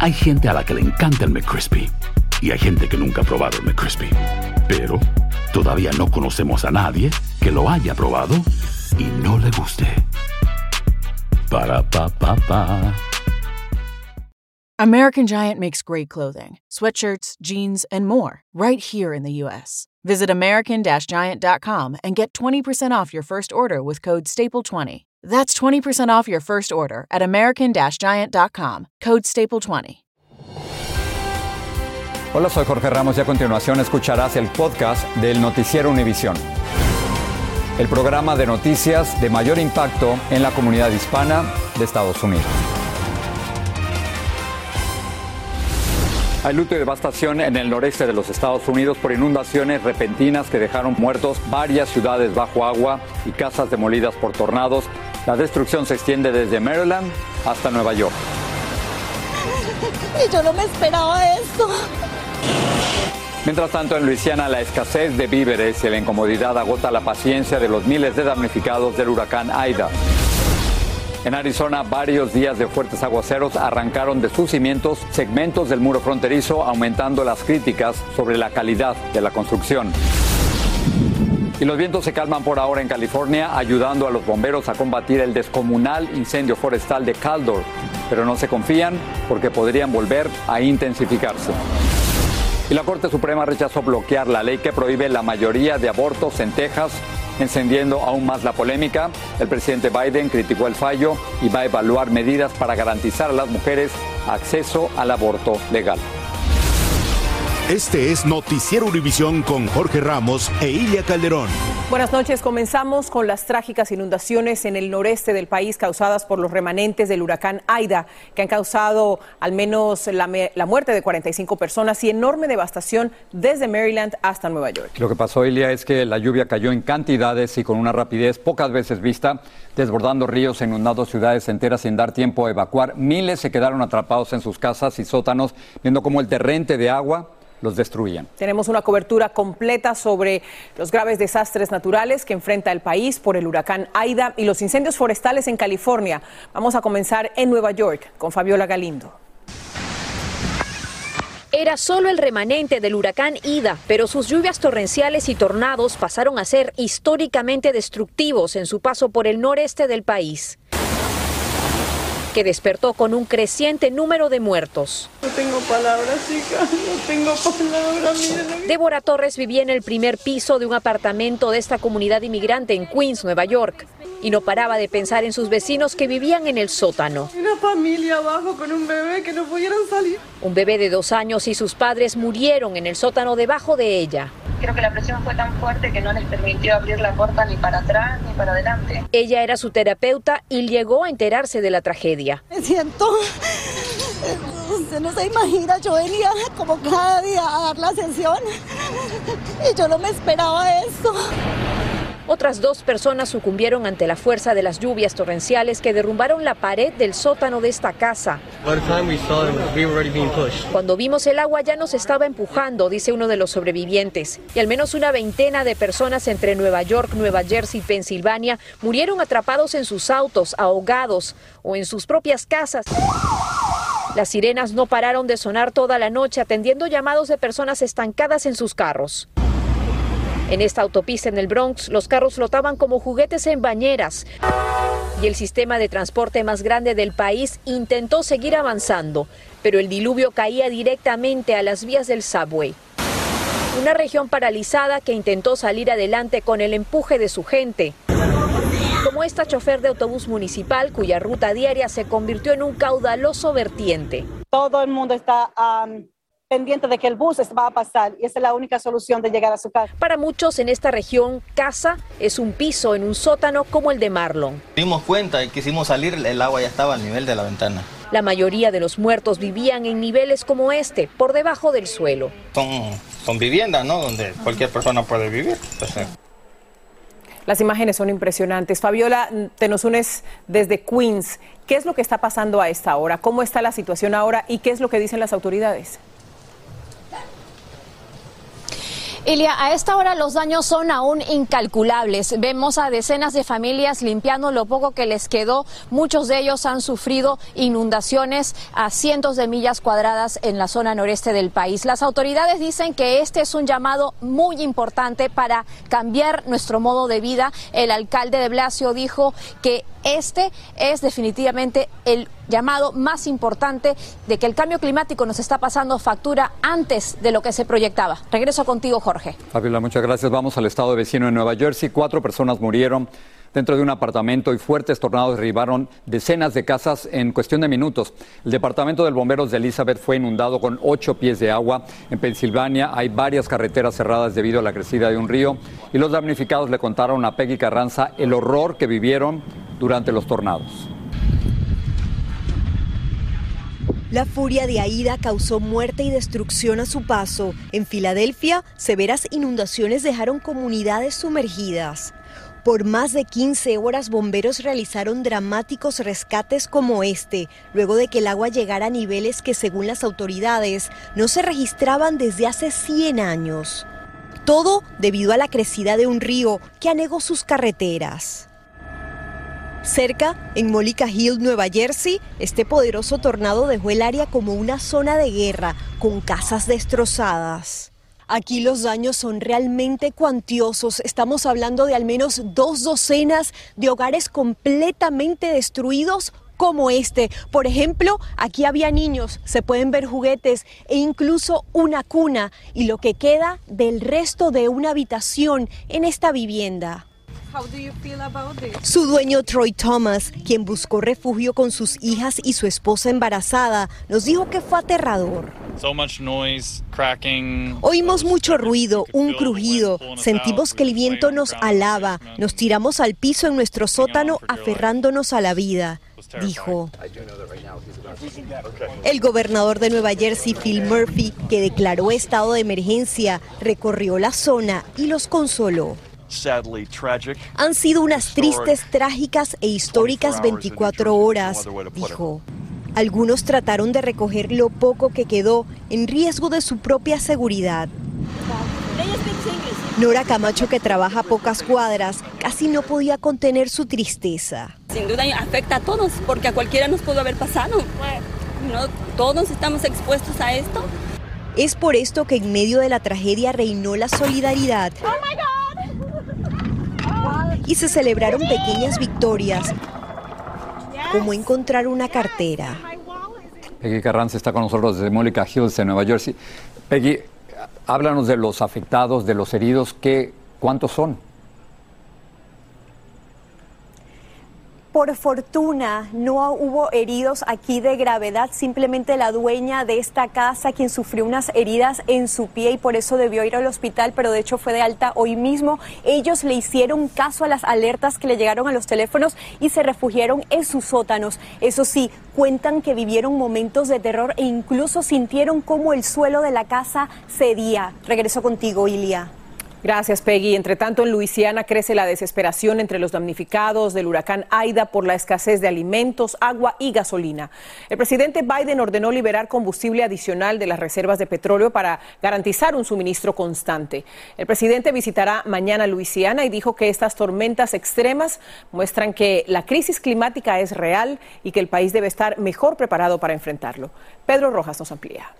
Hay gente a la que le encanta el McCrispy y hay gente que nunca ha probado el McCrispy. Pero todavía no conocemos a nadie que lo haya probado y no le guste. Para pa pa pa. American Giant makes great clothing, sweatshirts, jeans, and more right here in the US. Visit american-giant.com and get 20% off your first order with code STAPLE20. That's 20% off your first order at american-giant.com, code STAPLE20. Hola, soy Jorge Ramos y a continuación escucharás el podcast del Noticiero Univisión. El programa de noticias de mayor impacto en la comunidad hispana de Estados Unidos. Hay luto y devastación en el noreste de los Estados Unidos por inundaciones repentinas que dejaron muertos varias ciudades bajo agua y casas demolidas por tornados. La destrucción se extiende desde Maryland hasta Nueva York. Y yo no me esperaba esto. Mientras tanto, en Luisiana, la escasez de víveres y la incomodidad agota la paciencia de los miles de damnificados del huracán Aida. En Arizona, varios días de fuertes aguaceros arrancaron de sus cimientos segmentos del muro fronterizo, aumentando las críticas sobre la calidad de la construcción. Y los vientos se calman por ahora en California, ayudando a los bomberos a combatir el descomunal incendio forestal de Caldor, pero no se confían porque podrían volver a intensificarse. Y la Corte Suprema rechazó bloquear la ley que prohíbe la mayoría de abortos en Texas, encendiendo aún más la polémica. El presidente Biden criticó el fallo y va a evaluar medidas para garantizar a las mujeres acceso al aborto legal. Este es Noticiero Univisión con Jorge Ramos e Ilia Calderón. Buenas noches. Comenzamos con las trágicas inundaciones en el noreste del país causadas por los remanentes del huracán Aida, que han causado al menos la, la, muerte de 45 personas y enorme devastación desde Maryland hasta Nueva York. Lo que pasó, Ilia, es que la lluvia cayó en cantidades y con una rapidez pocas veces vista, desbordando ríos, inundando ciudades enteras sin dar tiempo a evacuar. Miles se quedaron atrapados en sus casas y sótanos, viendo cómo el torrente de agua los destruían. Tenemos una cobertura completa sobre los graves desastres naturales que enfrenta el país por el huracán Aida y los incendios forestales en California. Vamos a comenzar en Nueva York con Fabiola Galindo. Era solo el remanente del huracán Ida, pero sus lluvias torrenciales y tornados pasaron a ser históricamente destructivos en su paso por el noreste del país que despertó con un creciente número de muertos. No tengo palabras, hija, no tengo palabras. Débora Torres vivía en el primer piso de un apartamento de esta comunidad inmigrante en Queens, Nueva York, y no paraba de pensar en sus vecinos que vivían en el sótano. Una familia abajo con un bebé que no pudieron salir. Un bebé de dos años y sus padres murieron en el sótano debajo de ella. Creo que la presión fue tan fuerte que no les permitió abrir la puerta ni para atrás ni para adelante. Ella era su terapeuta y llegó a enterarse de la tragedia. Me siento, usted no se imagina, yo venía como cada día a dar la sesión y yo no me esperaba esto. Otras dos personas sucumbieron ante la fuerza de las lluvias torrenciales que derrumbaron la pared del sótano de esta casa. Cuando vimos el agua ya nos estaba empujando, dice uno de los sobrevivientes. Y al menos una veintena de personas entre Nueva York, Nueva Jersey y Pensilvania murieron atrapados en sus autos, ahogados o en sus propias casas. Las sirenas no pararon de sonar toda la noche atendiendo llamados de personas estancadas en sus carros. En esta autopista en el Bronx, los carros flotaban como juguetes en bañeras y el sistema de transporte más grande del país intentó seguir avanzando, pero el diluvio caía directamente a las vías del subway. Una región paralizada que intentó salir adelante con el empuje de su gente. Como esta chofer de autobús municipal cuya ruta diaria se convirtió en un caudaloso vertiente. Todo el mundo está pendiente de que el bus va a pasar y esa es la única solución de llegar a su casa. Para muchos en esta región, casa es un piso en un sótano como el de Marlon. Dimos cuenta y quisimos salir, el agua ya estaba al nivel de la ventana. La mayoría de los muertos vivían en niveles como este, por debajo del suelo. Son, son viviendas, ¿no? Donde cualquier persona puede vivir. Entonces, las imágenes son impresionantes. Fabiola, te nos unes desde Queens. ¿Qué es lo que está pasando a esta hora? ¿Cómo está la situación ahora y qué es lo que dicen las autoridades? Ilia, a esta hora los daños son aún incalculables. Vemos a decenas de familias limpiando lo poco que les quedó. Muchos de ellos han sufrido inundaciones a cientos de millas cuadradas en la zona noreste del país. Las autoridades dicen que este es un llamado muy importante para cambiar nuestro modo de vida. El alcalde de Blasio dijo que este es definitivamente el llamado más importante de que el cambio climático nos está pasando factura antes de lo que se proyectaba. Regreso contigo, Jorge. Fabiola, muchas gracias. Vamos al estado vecino de Nueva Jersey. Cuatro personas murieron dentro de un apartamento y fuertes tornados derribaron decenas de casas en cuestión de minutos. El departamento del bomberos de Elizabeth fue inundado con ocho pies de agua. En Pensilvania hay varias carreteras cerradas debido a la crecida de un río y los damnificados le contaron a Peggy Carranza el horror que vivieron durante los tornados. La furia de Aida causó muerte y destrucción a su paso. En Filadelfia, severas inundaciones dejaron comunidades sumergidas. Por más de 15 horas, bomberos realizaron dramáticos rescates como este, luego de que el agua llegara a niveles que, según las autoridades, no se registraban desde hace 100 años. Todo debido a la crecida de un río que anegó sus carreteras. Cerca, en Mollica Hill, Nueva Jersey, este poderoso tornado dejó el área como una zona de guerra, con casas destrozadas. Aquí los daños son realmente cuantiosos. Estamos hablando de al menos dos docenas de hogares completamente destruidos como este. Por ejemplo, aquí había niños, se pueden ver juguetes e incluso una cuna y lo que queda del resto de una habitación en esta vivienda. Su dueño Troy Thomas, quien buscó refugio con sus hijas y su esposa embarazada, nos dijo que fue aterrador. Oímos mucho ruido, un crujido, sentimos que el viento nos alaba, nos tiramos al piso en nuestro sótano aferrándonos a la vida, dijo. El gobernador de Nueva Jersey, Phil Murphy, que declaró estado de emergencia, recorrió la zona y los consoló. Han sido unas tristes, trágicas e históricas 24 horas, dijo. Algunos trataron de recoger lo poco que quedó en riesgo de su propia seguridad. Nora Camacho, que trabaja a pocas cuadras, casi no podía contener su tristeza. Sin duda afecta a todos, porque a cualquiera nos pudo haber pasado. No, todos estamos expuestos a esto. Es por esto que en medio de la tragedia reinó la solidaridad. Oh y se celebraron pequeñas victorias, como encontrar una cartera. Peggy Carranza está con nosotros desde Mónica Hills, en Nueva Jersey. Peggy, háblanos de los afectados, de los heridos, ¿qué, ¿cuántos son? Por fortuna no hubo heridos aquí de gravedad, simplemente la dueña de esta casa quien sufrió unas heridas en su pie y por eso debió ir al hospital, pero de hecho fue de alta hoy mismo. Ellos le hicieron caso a las alertas que le llegaron a los teléfonos y se refugiaron en sus sótanos. Eso sí, cuentan que vivieron momentos de terror e incluso sintieron como el suelo de la casa cedía. Regreso contigo, Ilia. Gracias, Peggy. Entre tanto, en Luisiana crece la desesperación entre los damnificados del huracán Aida por la escasez de alimentos, agua y gasolina. El presidente Biden ordenó liberar combustible adicional de las reservas de petróleo para garantizar un suministro constante. El presidente visitará mañana Luisiana y dijo que estas tormentas extremas muestran que la crisis climática es real y que el país debe estar mejor preparado para enfrentarlo. Pedro Rojas nos amplía.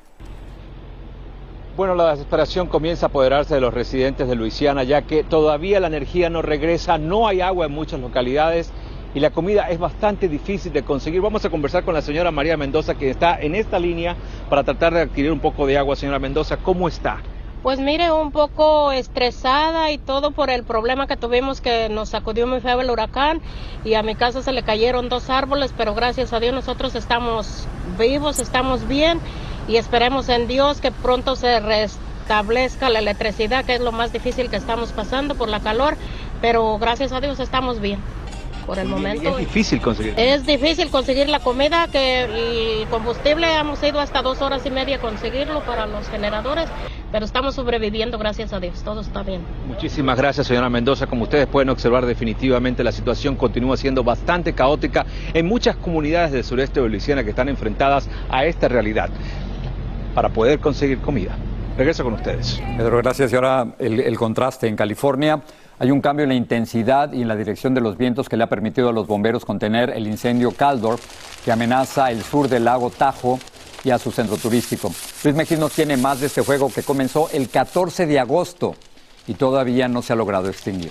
Bueno, la desesperación comienza a apoderarse de los residentes de Luisiana, ya que todavía la energía no regresa, no hay agua en muchas localidades y la comida es bastante difícil de conseguir. Vamos a conversar con la señora María Mendoza, que está en esta línea para tratar de adquirir un poco de agua. Señora Mendoza, ¿cómo está? Pues mire, un poco estresada y todo por el problema que tuvimos que nos sacudió muy feo el huracán y a mi casa se le cayeron dos árboles, pero gracias a Dios nosotros estamos vivos, estamos bien y esperemos en Dios que pronto se restablezca la electricidad, que es lo más difícil que estamos pasando por la calor, pero gracias a Dios estamos bien por el momento. Es difícil conseguir. Es difícil conseguir la comida, que el combustible hemos ido hasta dos horas y media conseguirlo para los generadores, pero estamos sobreviviendo, gracias a Dios, todo está bien. Muchísimas gracias, señora Mendoza. Como ustedes pueden observar, definitivamente la situación continúa siendo bastante caótica en muchas comunidades del sureste de Luisiana que están enfrentadas a esta realidad para poder conseguir comida. Regreso con ustedes. Pedro, gracias. Y ahora el, contraste. En California hay un cambio en la intensidad y en la dirección de los vientos que le ha permitido a los bomberos contener el incendio Caldor que amenaza el sur del lago Tahoe y a su centro turístico. Luis Mejía nos tiene más de este juego que comenzó el 14 de agosto y todavía no se ha logrado extinguir.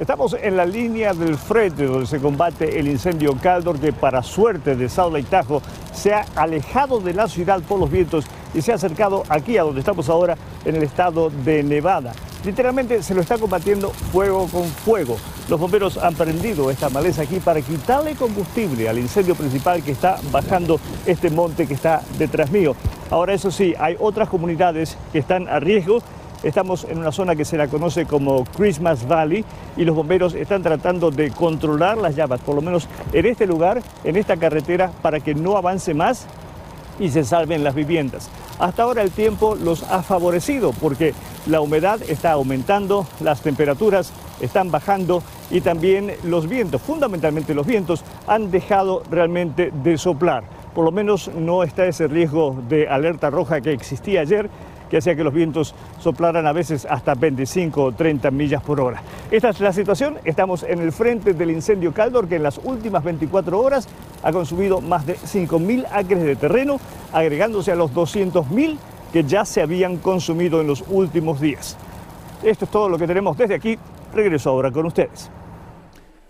Estamos en la línea del frente donde se combate el incendio Caldor que para suerte de Salt Lake Tahoe se ha alejado de la ciudad por los vientos y se ha acercado aquí a donde estamos ahora en el estado de Nevada. Literalmente se lo está combatiendo fuego con fuego. Los bomberos han prendido esta maleza aquí para quitarle combustible al incendio principal que está bajando este monte que está detrás mío. Ahora eso sí, hay otras comunidades que están a riesgo Estamos en una zona que se la conoce como Christmas Valley y los bomberos están tratando de controlar las llamas, por lo menos en este lugar, en esta carretera, para que no avance más y se salven las viviendas. Hasta ahora el tiempo los ha favorecido porque la humedad está aumentando, las temperaturas están bajando y también los vientos, fundamentalmente los vientos, han dejado realmente de soplar. Por lo menos no está ese riesgo de alerta roja que existía ayer que hacía que los vientos soplaran a veces hasta 25 o 30 millas por hora. Esta es la situación, estamos en el frente del incendio Caldor que en las últimas 24 horas ha consumido más de 5.000 acres de terreno, agregándose a los 200.000 que ya se habían consumido en los últimos días. Esto es todo lo que tenemos desde aquí. Regreso ahora con ustedes.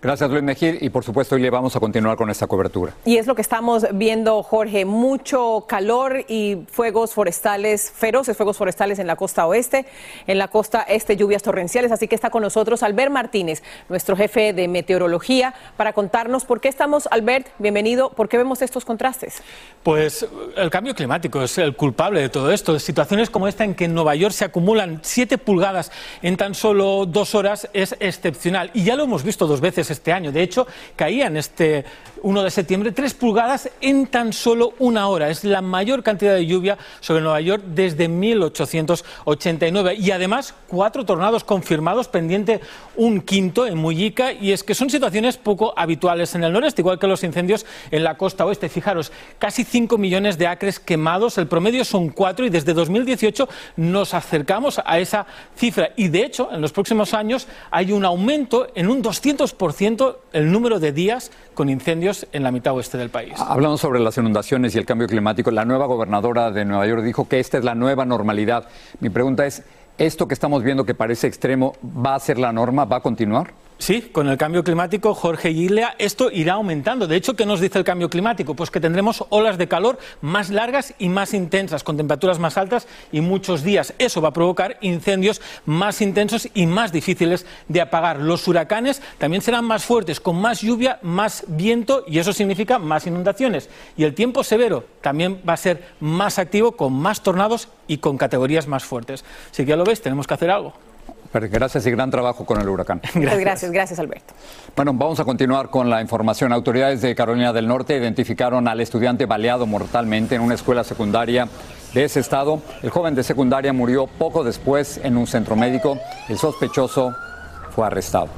Gracias, Luis Mejía. Y por supuesto, hoy le vamos a continuar con esta cobertura. Y es lo que estamos viendo, Jorge. Mucho calor y fuegos forestales, feroces fuegos forestales en la costa oeste. En la costa este, lluvias torrenciales. Así que está con nosotros Albert Martínez, nuestro jefe de meteorología, para contarnos por qué estamos. Albert, bienvenido. ¿Por qué vemos estos contrastes? Pues el cambio climático es el culpable de todo esto. Situaciones como esta en que en Nueva York se acumulan 7 pulgadas en tan solo dos horas es excepcional. Y ya lo hemos visto dos veces este año. De hecho, caían este 1 de septiembre 3 pulgadas en tan solo una hora. Es la mayor cantidad de lluvia sobre Nueva York desde 1889. Y además, cuatro tornados confirmados, pendiente un quinto en Mujica. Y es que son situaciones poco habituales en el noreste, igual que los incendios en la costa oeste. Fijaros, casi 5 millones de acres quemados, el promedio son 4 y desde 2018 nos acercamos a esa cifra. Y de hecho, en los próximos años hay un aumento en un 200% el número de días con incendios en la mitad oeste del país. Hablando sobre las inundaciones y el cambio climático, la nueva gobernadora de Nueva York dijo que esta es la nueva normalidad. Mi pregunta es, ¿esto que estamos viendo que parece extremo va a ser la norma? ¿Va a continuar? Sí, con el cambio climático, Jorge Gilea, esto irá aumentando. De hecho, ¿qué nos dice el cambio climático? Pues que tendremos olas de calor más largas y más intensas, con temperaturas más altas y muchos días. Eso va a provocar incendios más intensos y más difíciles de apagar. Los huracanes también serán más fuertes, con más lluvia, más viento y eso significa más inundaciones. Y el tiempo severo también va a ser más activo, con más tornados y con categorías más fuertes. Así que ya lo veis, tenemos que hacer algo. Gracias y gran trabajo con el huracán. Gracias, gracias, gracias Alberto. Bueno, vamos a continuar con la información. Autoridades de Carolina del Norte identificaron al estudiante baleado mortalmente en una escuela secundaria de ese estado. El joven de secundaria murió poco después en un centro médico. El sospechoso fue arrestado.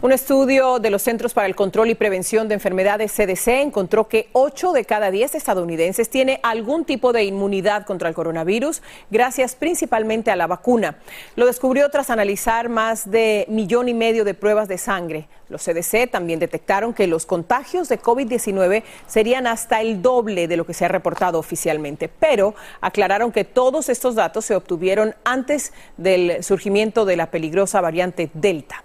Un estudio de los Centros para el Control y Prevención de Enfermedades CDC encontró que 8 de cada 10 estadounidenses tiene algún tipo de inmunidad contra el coronavirus, gracias principalmente a la vacuna. Lo descubrió tras analizar más de millón y medio de pruebas de sangre. Los CDC también detectaron que los contagios de COVID-19 serían hasta el doble de lo que se ha reportado oficialmente, pero aclararon que todos estos datos se obtuvieron antes del surgimiento de la peligrosa variante Delta.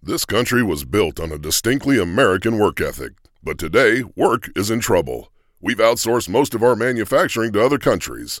This country was built on a distinctly American work ethic. But today, work is in trouble. We've outsourced most of our manufacturing to other countries.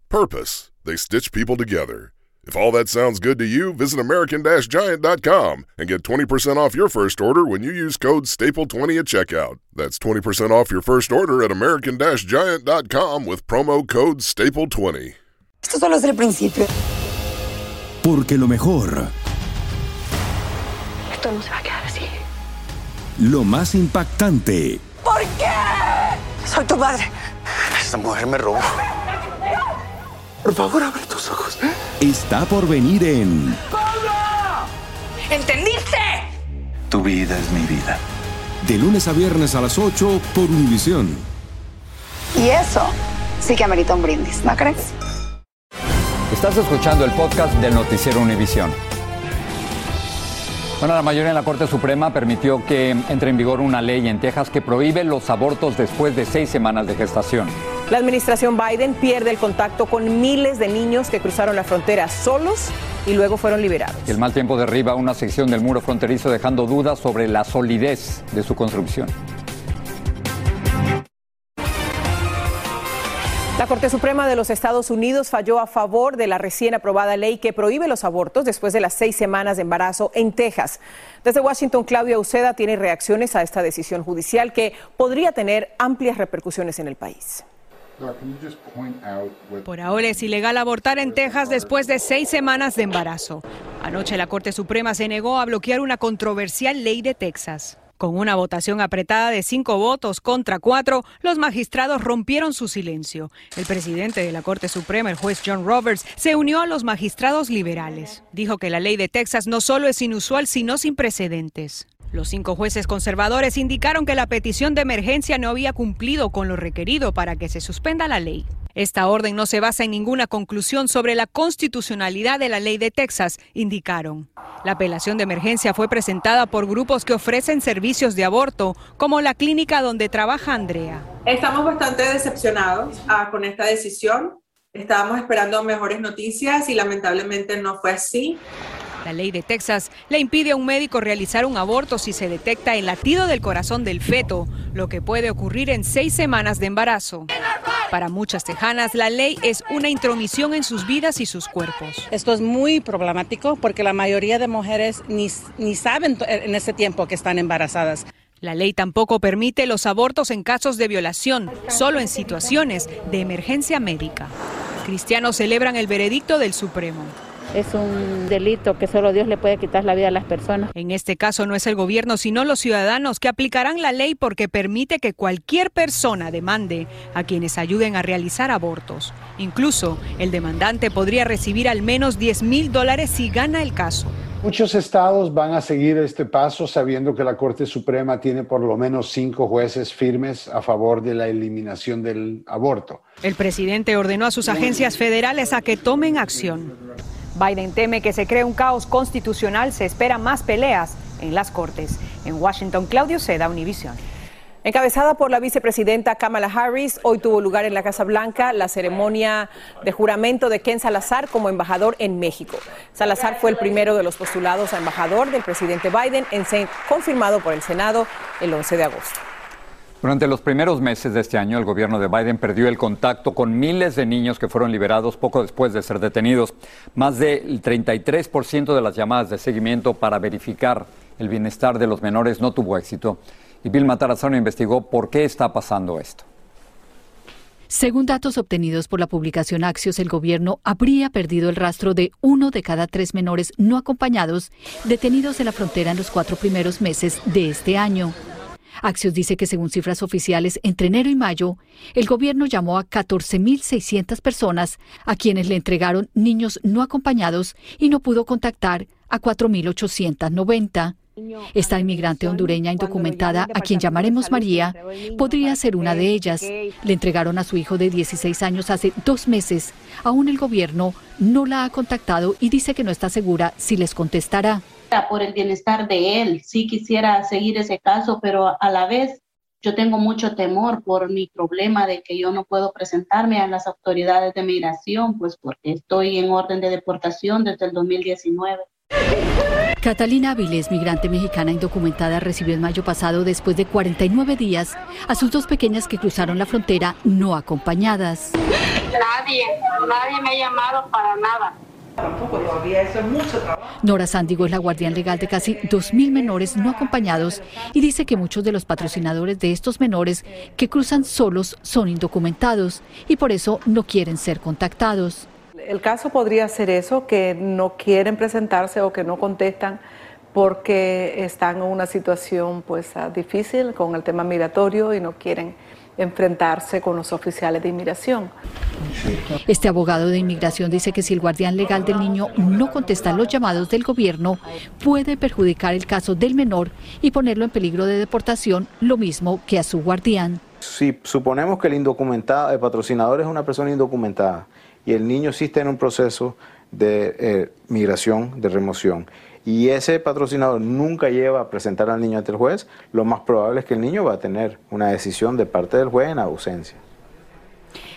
purpose. They stitch people together. If all that sounds good to you, visit American-Giant.com and get 20% off your first order when you use code STAPLE20 at checkout. That's 20% off your first order at American-Giant.com with promo code STAPLE20. Esto solo es el principio. Porque lo mejor, Esto no se va a quedar así. lo más impactante, ¿Por qué? Soy tu padre. Esta mujer me robó. Por favor, abre tus ojos. está por venir en ¿Entendiste? Tu vida es mi vida. De lunes a viernes a las 8 por Univisión. Y eso sí que amerita un brindis, ¿no crees? Estás escuchando el podcast del Noticiero Univisión. Bueno, la mayoría en la Corte Suprema permitió que entre en vigor una ley en Texas que prohíbe los abortos después de seis semanas de gestación. La administración Biden pierde el contacto con miles de niños que cruzaron la frontera solos y luego fueron liberados. El mal tiempo derriba una sección del muro fronterizo dejando dudas sobre la solidez de su construcción. La Corte Suprema de los Estados Unidos falló a favor de la recién aprobada ley que prohíbe los abortos después de las seis semanas de embarazo en Texas. Desde Washington, Claudia Uceda tiene reacciones a esta decisión judicial que podría tener amplias repercusiones en el país. Por ahora es ilegal abortar en Texas después de seis semanas de embarazo. Anoche la Corte Suprema se negó a bloquear una controversial ley de Texas. Con una votación apretada de cinco votos contra cuatro, los magistrados rompieron su silencio. El presidente de la Corte Suprema, el juez John Roberts, se unió a los magistrados liberales. Dijo que la ley de Texas no solo es inusual, sino sin precedentes. Los cinco jueces conservadores indicaron que la petición de emergencia no había cumplido con lo requerido para que se suspenda la ley. Esta orden no se basa en ninguna conclusión sobre la constitucionalidad de la ley de Texas, indicaron. La apelación de emergencia fue presentada por grupos que ofrecen servicios de aborto, como la clínica donde trabaja Andrea. Estamos bastante decepcionados ah, con esta decisión. Estábamos esperando mejores noticias y lamentablemente no fue así. La ley de Texas le impide a un médico realizar un aborto si se detecta el latido del corazón del feto, lo que puede ocurrir en seis semanas de embarazo. Para muchas tejanas, la ley es una intromisión en sus vidas y sus cuerpos. Esto es muy problemático porque la mayoría de mujeres ni, ni saben en ese tiempo que están embarazadas. La ley tampoco permite los abortos en casos de violación, solo en situaciones de emergencia médica. Cristianos celebran el veredicto del Supremo. Es un delito que solo Dios le puede quitar la vida a las personas. En este caso no es el gobierno, sino los ciudadanos que aplicarán la ley porque permite que cualquier persona demande a quienes ayuden a realizar abortos. Incluso el demandante podría recibir al menos 10 mil dólares si gana el caso. Muchos estados van a seguir este paso sabiendo que la Corte Suprema tiene por lo menos cinco jueces firmes a favor de la eliminación del aborto. El presidente ordenó a sus agencias federales a que tomen acción. Biden teme que se cree un caos constitucional, se espera más peleas en las Cortes. En Washington, Claudio Seda, Univisión. Encabezada por la vicepresidenta Kamala Harris, hoy tuvo lugar en la Casa Blanca la ceremonia de juramento de Ken Salazar como embajador en México. Salazar fue el primero de los postulados a embajador del presidente Biden, en confirmado por el Senado el 11 de agosto. Durante los primeros meses de este año, el gobierno de Biden perdió el contacto con miles de niños que fueron liberados poco después de ser detenidos. Más del 33% de las llamadas de seguimiento para verificar el bienestar de los menores no tuvo éxito. Y Bill Matarazano investigó por qué está pasando esto. Según datos obtenidos por la publicación Axios, el gobierno habría perdido el rastro de uno de cada tres menores no acompañados detenidos en la frontera en los cuatro primeros meses de este año. Axios dice que según cifras oficiales, entre enero y mayo, el gobierno llamó a 14.600 personas a quienes le entregaron niños no acompañados y no pudo contactar a 4.890. Esta inmigrante hondureña indocumentada, a quien llamaremos María, podría ser una de ellas. Le entregaron a su hijo de 16 años hace dos meses. Aún el gobierno no la ha contactado y dice que no está segura si les contestará. Por el bienestar de él, sí quisiera seguir ese caso, pero a la vez yo tengo mucho temor por mi problema de que yo no puedo presentarme a las autoridades de migración, pues porque estoy en orden de deportación desde el 2019. Catalina Avilés, migrante mexicana indocumentada, recibió en mayo pasado, después de 49 días, a sus dos pequeñas que cruzaron la frontera no acompañadas. Nadie, nadie me ha llamado para nada. Tampoco todavía, eso es mucho trabajo. Nora Sandigo es la guardián legal de casi 2.000 menores no acompañados y dice que muchos de los patrocinadores de estos menores que cruzan solos son indocumentados y por eso no quieren ser contactados. El caso podría ser eso, que no quieren presentarse o que no contestan porque están en una situación pues ah, difícil con el tema migratorio y no quieren enfrentarse con los oficiales de inmigración. Este abogado de inmigración dice que si el guardián legal del niño no contesta los llamados del gobierno, puede perjudicar el caso del menor y ponerlo en peligro de deportación, lo mismo que a su guardián. Si suponemos que el indocumentado, el patrocinador es una persona indocumentada y el niño existe en un proceso de eh, migración, de remoción, y ese patrocinador nunca lleva a presentar al niño ante el juez, lo más probable es que el niño va a tener una decisión de parte del juez en ausencia.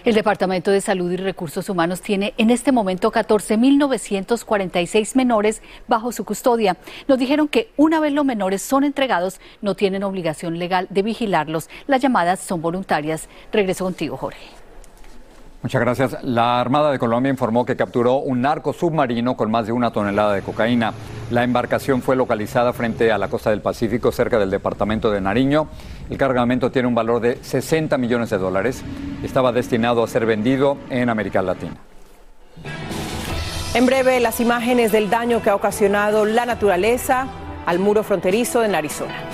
El Departamento de Salud y Recursos Humanos tiene en este momento 14.946 menores bajo su custodia. Nos dijeron que una vez los menores son entregados, no tienen obligación legal de vigilarlos. Las llamadas son voluntarias. Regreso contigo, Jorge. Muchas gracias. La Armada de Colombia informó que capturó un narco submarino con más de una tonelada de cocaína. La embarcación fue localizada frente a la costa del Pacífico, cerca del departamento de Nariño. El cargamento tiene un valor de 60 millones de dólares. Estaba destinado a ser vendido en América Latina. En breve, las imágenes del daño que ha ocasionado la naturaleza al muro fronterizo en Arizona.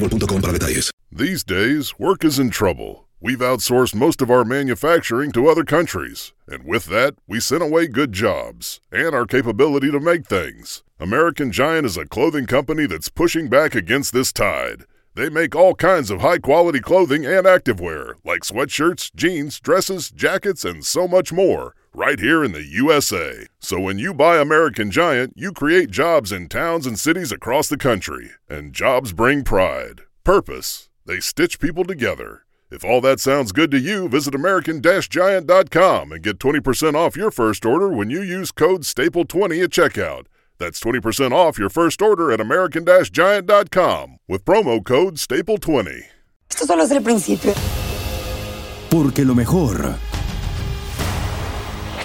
boostmobile.com These days, work is in trouble. We've outsourced most of our manufacturing to other countries, and with that, we sent away good jobs and our capability to make things. American Giant is a clothing company that's pushing back against this tide. They make all kinds of high quality clothing and activewear, like sweatshirts, jeans, dresses, jackets, and so much more right here in the USA. So when you buy American Giant, you create jobs in towns and cities across the country. And jobs bring pride, purpose. They stitch people together. If all that sounds good to you, visit American-Giant.com and get 20% off your first order when you use code STAPLE20 at checkout. That's 20% off your first order at American-Giant.com with promo code STAPLE20. Esto solo es el principio. Porque lo mejor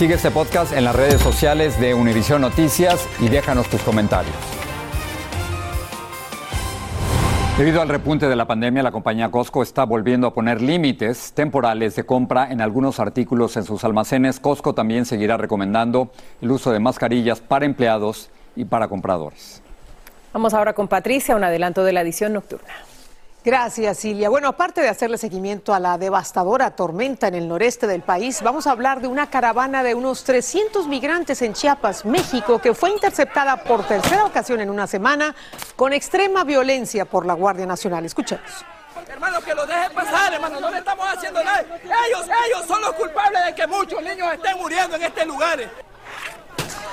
Sigue este podcast en las redes sociales de Univision Noticias y déjanos tus comentarios. Debido al repunte de la pandemia, la compañía Costco está volviendo a poner límites temporales de compra en algunos artículos en sus almacenes. Costco también seguirá recomendando el uso de mascarillas para empleados y para compradores. Vamos ahora con Patricia, un adelanto de la edición nocturna. Gracias, Silvia. Bueno, aparte de hacerle seguimiento a la devastadora tormenta en el noreste del país, vamos a hablar de una caravana de unos 300 migrantes en Chiapas, México, que fue interceptada por tercera ocasión en una semana con extrema violencia por la Guardia Nacional. Escuchemos. Hermano, que lo dejen pasar, hermano, no le estamos haciendo nada. Ellos, ellos son los culpables de que muchos niños estén muriendo en este lugar.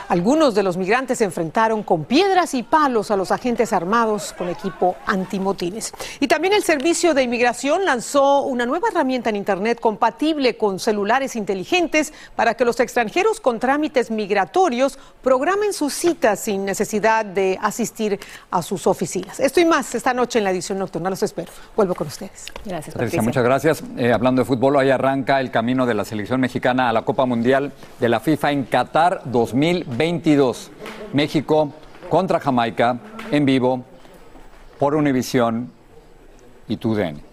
Algunos de los migrantes se enfrentaron con piedras y palos a los agentes armados con equipo antimotines. Y también el Servicio de Inmigración lanzó una nueva herramienta en Internet compatible con celulares inteligentes para que los extranjeros con trámites migratorios programen sus citas sin necesidad de asistir a sus oficinas. Esto y más esta noche en la edición nocturna. Los espero. Vuelvo con ustedes. Gracias, Patricia, muchas gracias. Eh, hablando de fútbol, hoy arranca el camino de la selección mexicana a la Copa Mundial de la FIFA en Qatar 2022. México contra Jamaica en vivo por Univisión y TUDN.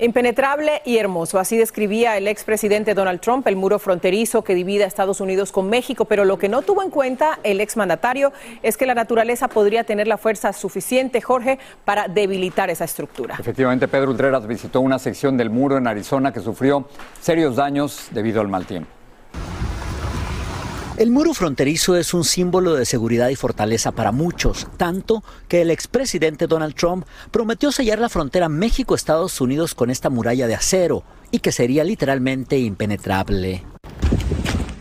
Impenetrable y hermoso, así describía el expresidente Donald Trump el muro fronterizo que divide a Estados Unidos con México, pero lo que no tuvo en cuenta el exmandatario es que la naturaleza podría tener la fuerza suficiente, Jorge, para debilitar esa estructura. Efectivamente, Pedro Ultreras visitó una sección del muro en Arizona que sufrió serios daños debido al mal tiempo. El muro fronterizo es un símbolo de seguridad y fortaleza para muchos, tanto que el expresidente Donald Trump prometió sellar la frontera México-Estados Unidos con esta muralla de acero y que sería literalmente impenetrable.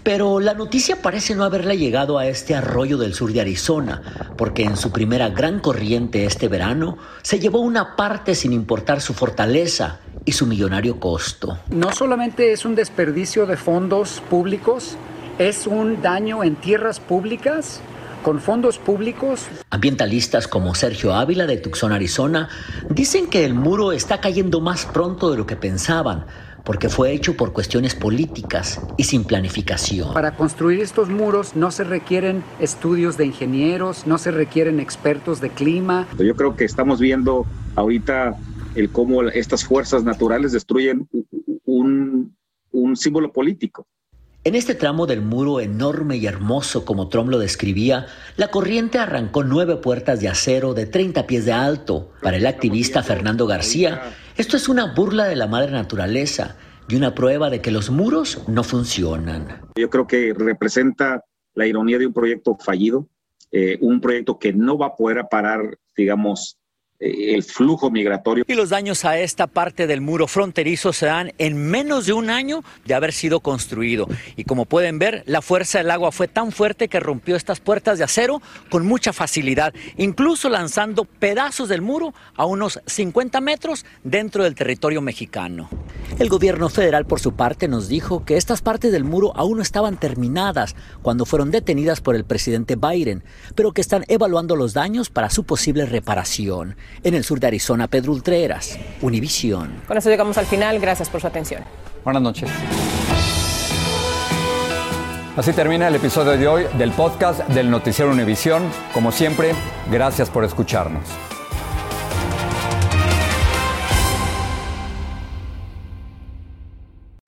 Pero la noticia parece no haberle llegado a este arroyo del sur de Arizona, porque en su primera gran corriente este verano se llevó una parte sin importar su fortaleza y su millonario costo. No solamente es un desperdicio de fondos públicos, es un daño en tierras públicas con fondos públicos. Ambientalistas como Sergio Ávila de Tucson, Arizona, dicen que el muro está cayendo más pronto de lo que pensaban, porque fue hecho por cuestiones políticas y sin planificación. Para construir estos muros no se requieren estudios de ingenieros, no se requieren expertos de clima. Yo creo que estamos viendo ahorita el cómo estas fuerzas naturales destruyen un, un símbolo político. En este tramo del muro enorme y hermoso como Trump lo describía, la corriente arrancó nueve puertas de acero de 30 pies de alto. Para el activista Fernando García, esto es una burla de la madre naturaleza y una prueba de que los muros no funcionan. Yo creo que representa la ironía de un proyecto fallido, eh, un proyecto que no va a poder parar, digamos, el flujo migratorio. Y los daños a esta parte del muro fronterizo se dan en menos de un año de haber sido construido. Y como pueden ver, la fuerza del agua fue tan fuerte que rompió estas puertas de acero con mucha facilidad, incluso lanzando pedazos del muro a unos 50 metros dentro del territorio mexicano. El gobierno federal, por su parte, nos dijo que estas partes del muro aún no estaban terminadas cuando fueron detenidas por el presidente Biden, pero que están evaluando los daños para su posible reparación. En el sur de Arizona, Pedro Ultreras, Univisión. Con eso llegamos al final. Gracias por su atención. Buenas noches. Así termina el episodio de hoy del podcast del Noticiero Univisión. Como siempre, gracias por escucharnos.